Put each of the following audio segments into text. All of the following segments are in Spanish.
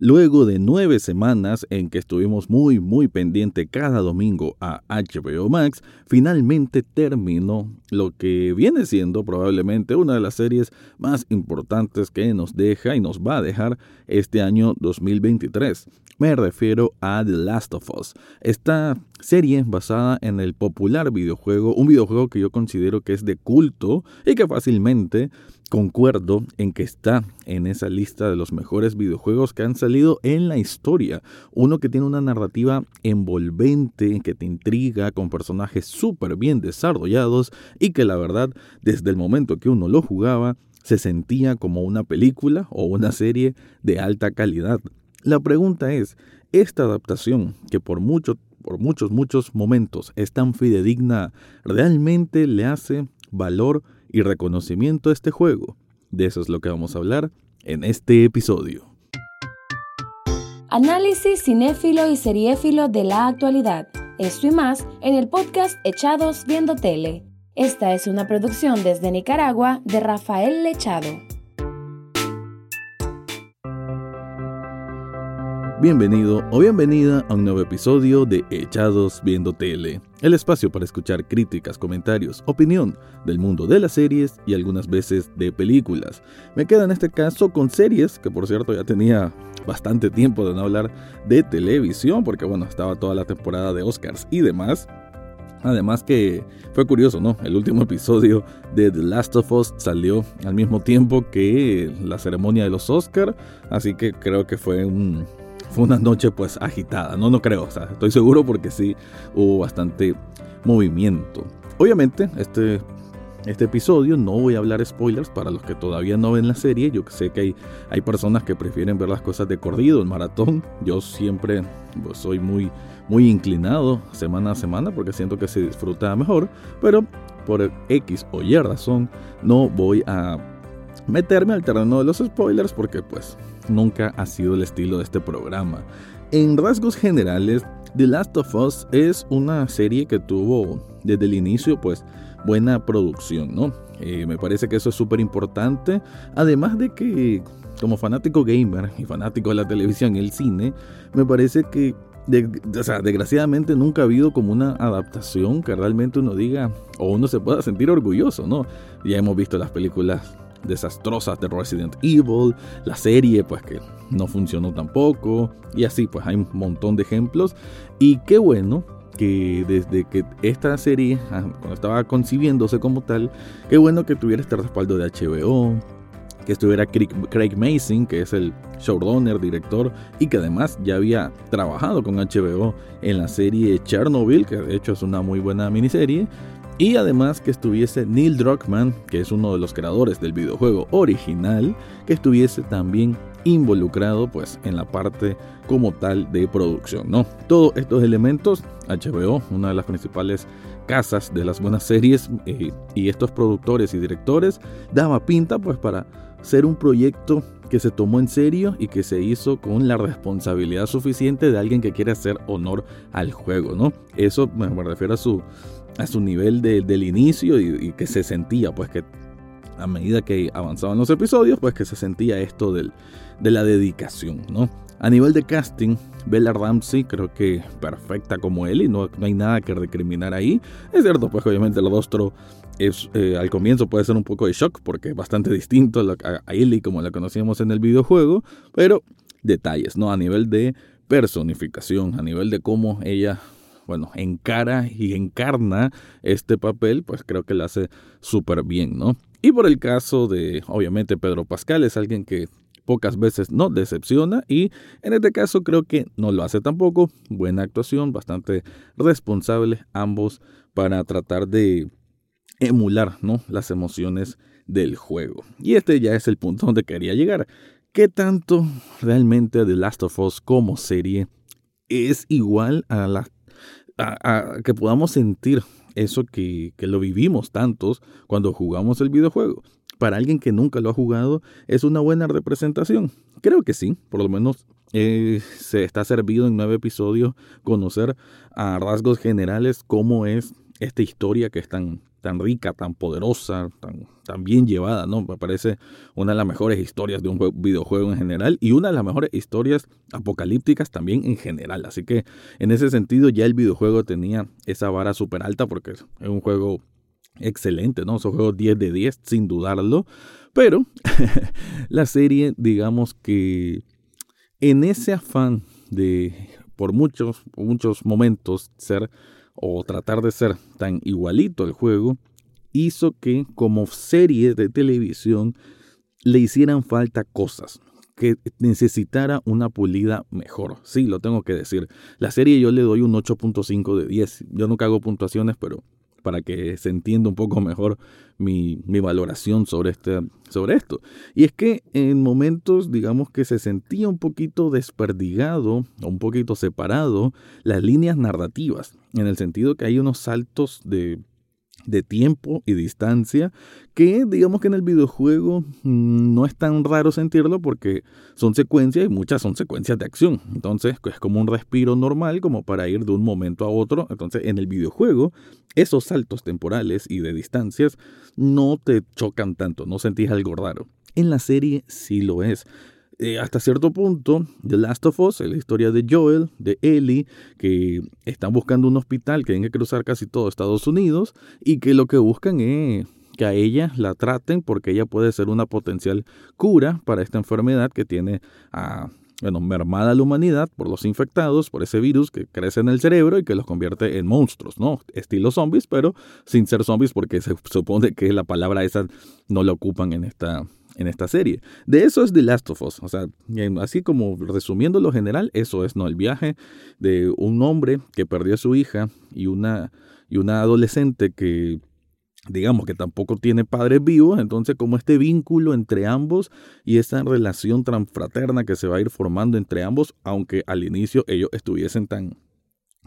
Luego de nueve semanas en que estuvimos muy muy pendiente cada domingo a HBO Max, finalmente terminó lo que viene siendo probablemente una de las series más importantes que nos deja y nos va a dejar este año 2023. Me refiero a The Last of Us. Esta serie basada en el popular videojuego, un videojuego que yo considero que es de culto y que fácilmente concuerdo en que está en esa lista de los mejores videojuegos que han salido en la historia. Uno que tiene una narrativa envolvente, que te intriga, con personajes súper bien desarrollados y que la verdad, desde el momento que uno lo jugaba, se sentía como una película o una serie de alta calidad. La pregunta es, ¿esta adaptación, que por, mucho, por muchos, muchos momentos es tan fidedigna, realmente le hace valor y reconocimiento a este juego. De eso es lo que vamos a hablar en este episodio. Análisis cinéfilo y seriéfilo de la actualidad. Esto y más en el podcast Echados Viendo Tele. Esta es una producción desde Nicaragua de Rafael Lechado. Bienvenido o bienvenida a un nuevo episodio de Echados Viendo Tele, el espacio para escuchar críticas, comentarios, opinión del mundo de las series y algunas veces de películas. Me queda en este caso con series, que por cierto ya tenía bastante tiempo de no hablar de televisión, porque bueno, estaba toda la temporada de Oscars y demás. Además que fue curioso, ¿no? El último episodio de The Last of Us salió al mismo tiempo que la ceremonia de los Oscars, así que creo que fue un, fue una noche pues agitada, no, no creo, estoy seguro porque sí hubo bastante movimiento. Obviamente, este, este episodio no voy a hablar spoilers. Para los que todavía no ven la serie, yo sé que hay, hay personas que prefieren ver las cosas de corrido, en maratón, yo siempre pues, soy muy, muy inclinado semana a semana porque siento que se disfruta mejor, pero por X o Y razón no voy a meterme al terreno de los spoilers porque pues nunca ha sido el estilo de este programa. En rasgos generales, The Last of Us es una serie que tuvo desde el inicio pues buena producción, ¿no? Eh, me parece que eso es súper importante, además de que como fanático gamer y fanático de la televisión y el cine, me parece que o sea, desgraciadamente nunca ha habido como una adaptación que realmente uno diga o uno se pueda sentir orgulloso, ¿no? Ya hemos visto las películas desastrosas de Resident Evil, la serie pues que no funcionó tampoco y así pues hay un montón de ejemplos. Y qué bueno que desde que esta serie ah, cuando estaba concibiéndose como tal, qué bueno que tuviera este respaldo de HBO, que estuviera Craig Mason, que es el showrunner, director, y que además ya había trabajado con HBO en la serie Chernobyl, que de hecho es una muy buena miniserie, y además que estuviese Neil Druckmann, que es uno de los creadores del videojuego original, que estuviese también involucrado pues en la parte como tal de producción, ¿no? Todos estos elementos, HBO, una de las principales casas de las buenas series eh, y estos productores y directores daba pinta pues para ser un proyecto que se tomó en serio y que se hizo con la responsabilidad suficiente de alguien que quiere hacer honor al juego, ¿no? Eso me refiero a su a su nivel del inicio y, que se sentía, pues que a medida que avanzaban los episodios, pues que se sentía esto del, de la dedicación, ¿no? A nivel de casting, Bella Ramsey creo que perfecta como él y no, hay nada que recriminar ahí. Es cierto, pues obviamente el rostro es, eh, al comienzo puede ser un poco de shock porque es bastante distinto a, a Ellie como la conocíamos en el videojuego, pero detalles, ¿no? A nivel de personificación, a nivel de cómo ella bueno, encara y encarna este papel, pues creo que lo hace súper bien, ¿no? Y por el caso de, obviamente, Pedro Pascal es alguien que pocas veces no decepciona y en este caso creo que no lo hace tampoco. Buena actuación, bastante responsable ambos para tratar de emular ¿no? las emociones del juego. Y este ya es el punto donde quería llegar. ¿Qué tanto realmente The Last of Us como serie es igual a la que podamos sentir eso que, lo vivimos tantos cuando jugamos el videojuego. Para alguien que nunca lo ha jugado, ¿es una buena representación? Creo que sí, por lo menos eh, se está servido en nueve episodios conocer a rasgos generales cómo es esta historia que es tan, rica, tan poderosa, tan, bien llevada, ¿no? Me parece una de las mejores historias de un videojuego en general y una de las mejores historias apocalípticas también en general. Así que en ese sentido ya el videojuego tenía esa vara súper alta porque es un juego excelente, ¿no? Es un juego 10 de 10, sin dudarlo. Pero la serie, digamos que en ese afán de por muchos, muchos momentos ser o tratar de ser tan igualito el juego, hizo que como serie de televisión le hicieran falta cosas, que necesitara una pulida mejor. Sí, lo tengo que decir. La serie yo le doy un 8.5 de 10. Yo nunca hago puntuaciones, pero para que se entienda un poco mejor mi, mi, valoración sobre, este, sobre esto. Y es que en momentos, digamos que se sentía un poquito desperdigado, un poquito separado, las líneas narrativas, en el sentido que hay unos saltos de de tiempo y distancia que digamos que en el videojuego mm, no es tan raro sentirlo porque son secuencias y muchas son secuencias de acción. Entonces es como un respiro normal como para ir de un momento a otro. Entonces en el videojuego esos saltos temporales y de distancias no te chocan tanto, no sentís algo raro. En la serie sí lo es. Eh, hasta cierto punto, The Last of Us, la historia de Joel, de Ellie, que están buscando un hospital que tienen que cruzar casi todo Estados Unidos y que lo que buscan es que a ella la traten porque ella puede ser una potencial cura para esta enfermedad que tiene a bueno, mermada la humanidad por los infectados, por ese virus que crece en el cerebro y que los convierte en monstruos, ¿no? Estilo zombies, pero sin ser zombies porque se supone que la palabra esa no la ocupan en esta, en esta serie. De eso es The Last of Us. O sea, así como resumiendo lo general, eso es, ¿no? El viaje de un hombre que perdió a su hija y una, y una adolescente que digamos que tampoco tiene padres vivos, entonces como este vínculo entre ambos y esa relación tan fraterna que se va a ir formando entre ambos, aunque al inicio ellos estuviesen tan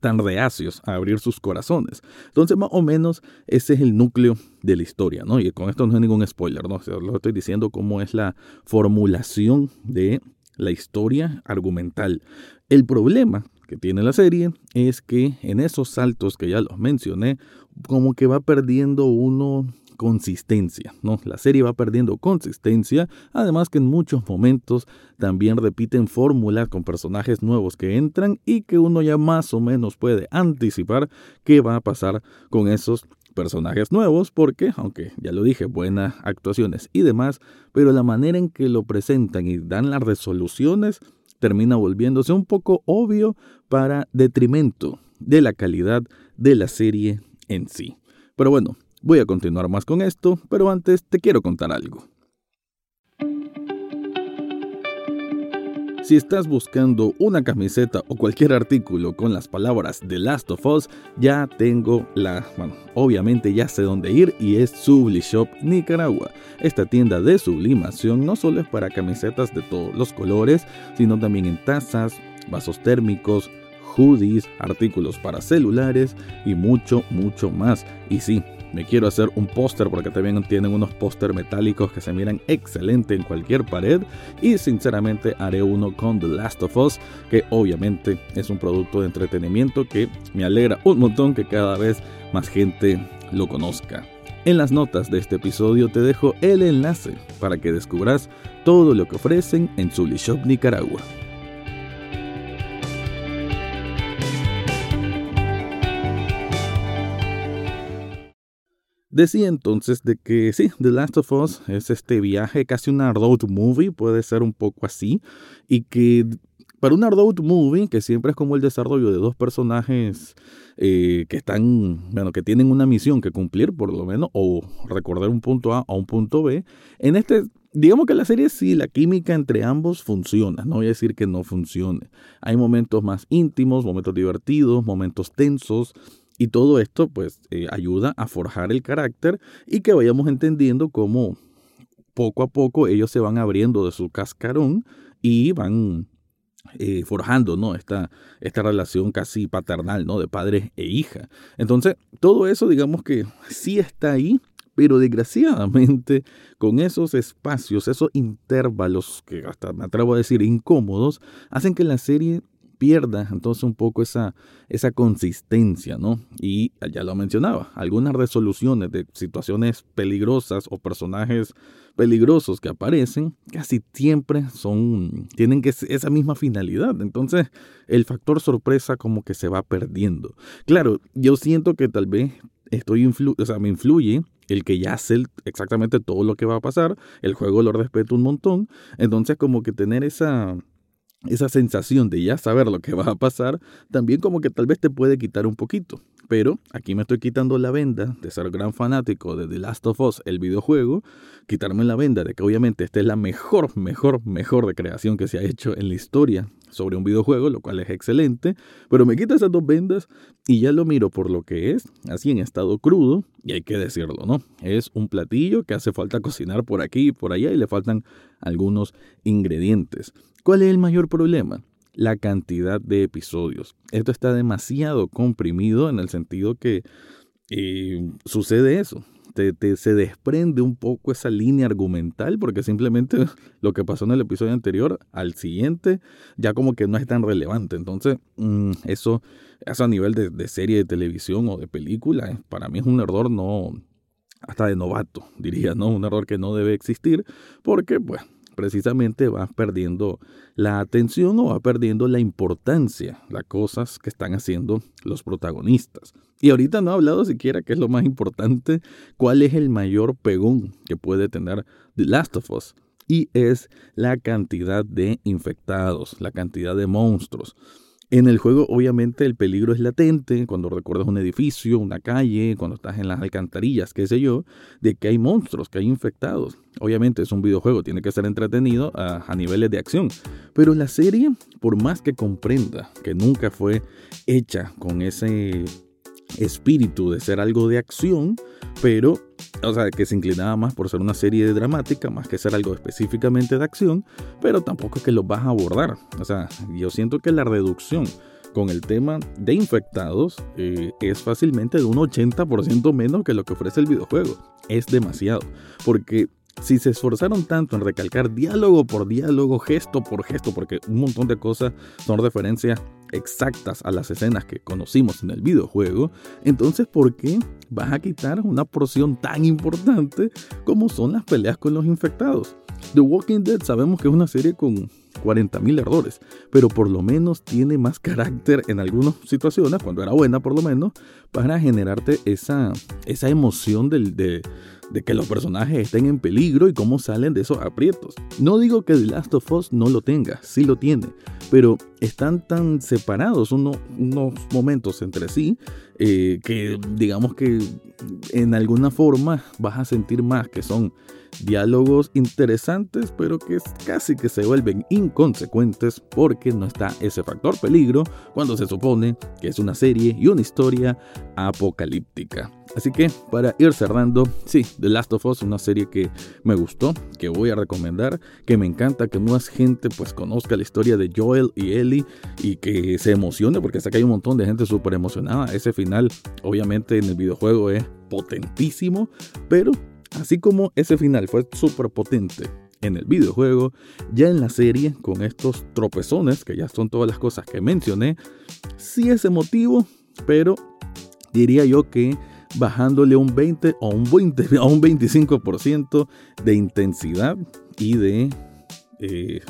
tan reacios a abrir sus corazones. Entonces, más o menos, ese es el núcleo de la historia, ¿no? Y con esto no es ningún spoiler, ¿no? lo estoy diciendo cómo es la formulación de la historia argumental. El problema que tiene la serie es que en esos saltos que ya los mencioné, como que va perdiendo uno consistencia, ¿no? La serie va perdiendo consistencia, además que en muchos momentos también repiten fórmulas con personajes nuevos que entran y que uno ya más o menos puede anticipar qué va a pasar con esos personajes nuevos porque, aunque ya lo dije, buenas actuaciones y demás, pero la manera en que lo presentan y dan las resoluciones termina volviéndose un poco obvio para detrimento de la calidad de la serie en sí. Pero bueno, Voy a continuar más con esto, pero antes te quiero contar algo. Si estás buscando una camiseta o cualquier artículo con las palabras The Last of Us, ya tengo la, bueno, obviamente ya sé dónde ir y es Subli Shop Nicaragua. Esta tienda de sublimación no solo es para camisetas de todos los colores, sino también en tazas, vasos térmicos, hoodies, artículos para celulares y mucho, mucho más. Y sí, me quiero hacer un póster porque también tienen unos póster metálicos que se miran excelente en cualquier pared. Y sinceramente haré uno con The Last of Us, que obviamente es un producto de entretenimiento que me alegra un montón que cada vez más gente lo conozca. En las notas de este episodio te dejo el enlace para que descubras todo lo que ofrecen en Shop Nicaragua. Decía entonces de que sí, The Last of Us es este viaje, casi una road movie, puede ser un poco así, y que para una road movie, que siempre es como el desarrollo de dos personajes eh, que están, bueno, que tienen una misión que cumplir, por lo menos, o recordar un punto A a un punto B, en este digamos que la serie sí, la química entre ambos funciona, no voy a decir que no funcione. Hay momentos más íntimos, momentos divertidos, momentos tensos, y todo esto pues eh, ayuda a forjar el carácter y que vayamos entendiendo cómo poco a poco ellos se van abriendo de su cascarón y van eh, forjando ¿no? esta, esta relación casi paternal ¿no? de padre e hija. Entonces, todo eso digamos que sí está ahí, pero desgraciadamente con esos espacios, esos intervalos que hasta me atrevo a decir incómodos, hacen que la serie pierda entonces un poco esa, esa consistencia, ¿no? Y ya lo mencionaba, algunas resoluciones de situaciones peligrosas o personajes peligrosos que aparecen casi siempre son tienen que esa misma finalidad entonces el factor sorpresa como que se va perdiendo claro yo siento que tal vez estoy o sea, me influye el que ya sé exactamente todo lo que va a pasar el juego lo respeto un montón entonces como que tener esa esa sensación de ya saber lo que va a pasar, también como que tal vez te puede quitar un poquito. Pero aquí me estoy quitando la venda de ser gran fanático de The Last of Us, el videojuego, quitarme la venda de que obviamente esta es la mejor, mejor, mejor recreación que se ha hecho en la historia sobre un videojuego, lo cual es excelente, pero me quito esas dos vendas y ya lo miro por lo que es, así en estado crudo, y hay que decirlo, ¿no? Es un platillo que hace falta cocinar por aquí y por allá y le faltan algunos ingredientes. ¿Cuál es el mayor problema? La cantidad de episodios. Esto está demasiado comprimido en el sentido que eh, sucede eso. Te, se desprende un poco esa línea argumental porque simplemente lo que pasó en el episodio anterior al siguiente ya como que no es tan relevante. Entonces, mm, eso, eso a nivel de, de, serie de televisión o de película, para mí es un error no, hasta de novato, diría, ¿no? Un error que no debe existir porque, pues, precisamente va perdiendo la atención o va perdiendo la importancia, las cosas que están haciendo los protagonistas. Y ahorita no he hablado siquiera qué es lo más importante, cuál es el mayor pegón que puede tener The Last of Us. Y es la cantidad de infectados, la cantidad de monstruos. En el juego, obviamente, el peligro es latente cuando recuerdas un edificio, una calle, cuando estás en las alcantarillas, qué sé yo, de que hay monstruos, que hay infectados. Obviamente es un videojuego, tiene que ser entretenido a, a niveles de acción. Pero la serie, por más que comprenda que nunca fue hecha con ese espíritu de ser algo de acción, pero, o sea, que se inclinaba más por ser una serie dramática, más que ser algo específicamente de acción, pero tampoco es que lo vas a abordar. O sea, yo siento que la reducción con el tema de infectados eh, es fácilmente de un 80% menos que lo que ofrece el videojuego. Es demasiado, porque si se esforzaron tanto en recalcar diálogo por diálogo, gesto por gesto, porque un montón de cosas son referencias exactas a las escenas que conocimos en el videojuego, entonces ¿por qué vas a quitar una porción tan importante como son las peleas con los infectados? The Walking Dead sabemos que es una serie con 40.000 errores, pero por lo menos tiene más carácter en algunas situaciones, cuando era buena por lo menos, para generarte esa, esa emoción del, de, de que los personajes estén en peligro y cómo salen de esos aprietos. No digo que The Last of Us no lo tenga, sí lo tiene, pero están tan separados unos momentos entre sí eh, que digamos que en alguna forma vas a sentir más que son diálogos interesantes, pero que casi que se vuelven inconsecuentes porque no está ese factor peligro cuando se supone que es una serie y una historia apocalíptica. Así que para ir cerrando, sí, The Last of Us, una serie que me gustó, que voy a recomendar, que me encanta que más gente pues conozca la historia de Joel y Ellie y que se emocione porque sé que hay un montón de gente súper emocionada. Ese final obviamente en el videojuego es potentísimo, pero Así como ese final fue súper potente en el videojuego, ya en la serie, con estos tropezones, que ya son todas las cosas que mencioné, sí es emotivo, pero diría yo que bajándole un 20 o un 20 a un 25% de intensidad y de eh,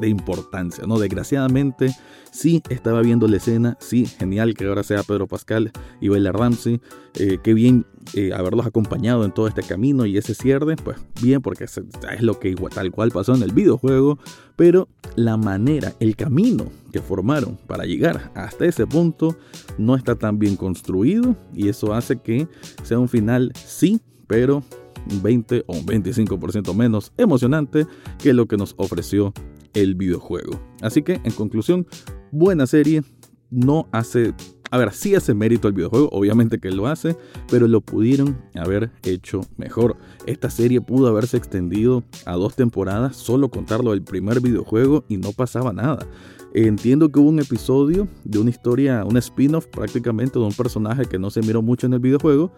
de importancia, ¿no? Desgraciadamente, sí estaba viendo la escena, sí, genial que ahora sea Pedro Pascal y Bella Ramsey, eh, qué bien eh, haberlos acompañado en todo este camino y ese cierre, pues bien, porque es, lo que tal cual pasó en el videojuego, pero la manera, el camino que formaron para llegar hasta ese punto no está tan bien construido y eso hace que sea un final, sí, pero un 20 o un 25% menos emocionante que lo que nos ofreció el videojuego. Así que, en conclusión, buena serie, no hace... A ver, sí hace mérito el videojuego, obviamente que lo hace, pero lo pudieron haber hecho mejor. Esta serie pudo haberse extendido a dos temporadas, solo contarlo del primer videojuego y no pasaba nada. Entiendo que hubo un episodio de una historia, un spin-off prácticamente de un personaje que no se miró mucho en el videojuego.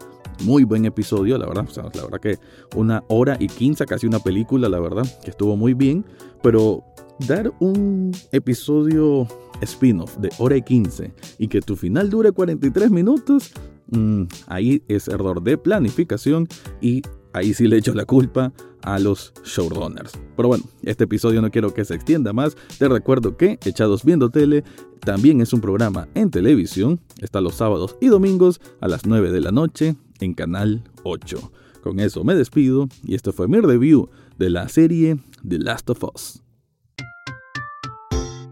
Muy buen episodio, la verdad. la verdad que una hora y quince, casi una película, la verdad, que estuvo muy bien. Pero dar un episodio spin-off de hora y 15 y que tu final dure 43 minutos, mm, ahí es error de planificación y ahí sí le echo la culpa a los showrunners. Pero bueno, este episodio no quiero que se extienda más. Te recuerdo que Echados Viendo Tele también es un programa en televisión. Está los sábados y domingos a las 9 de la noche en Canal 8. Con eso me despido y esto fue mi review de la serie The Last of Us.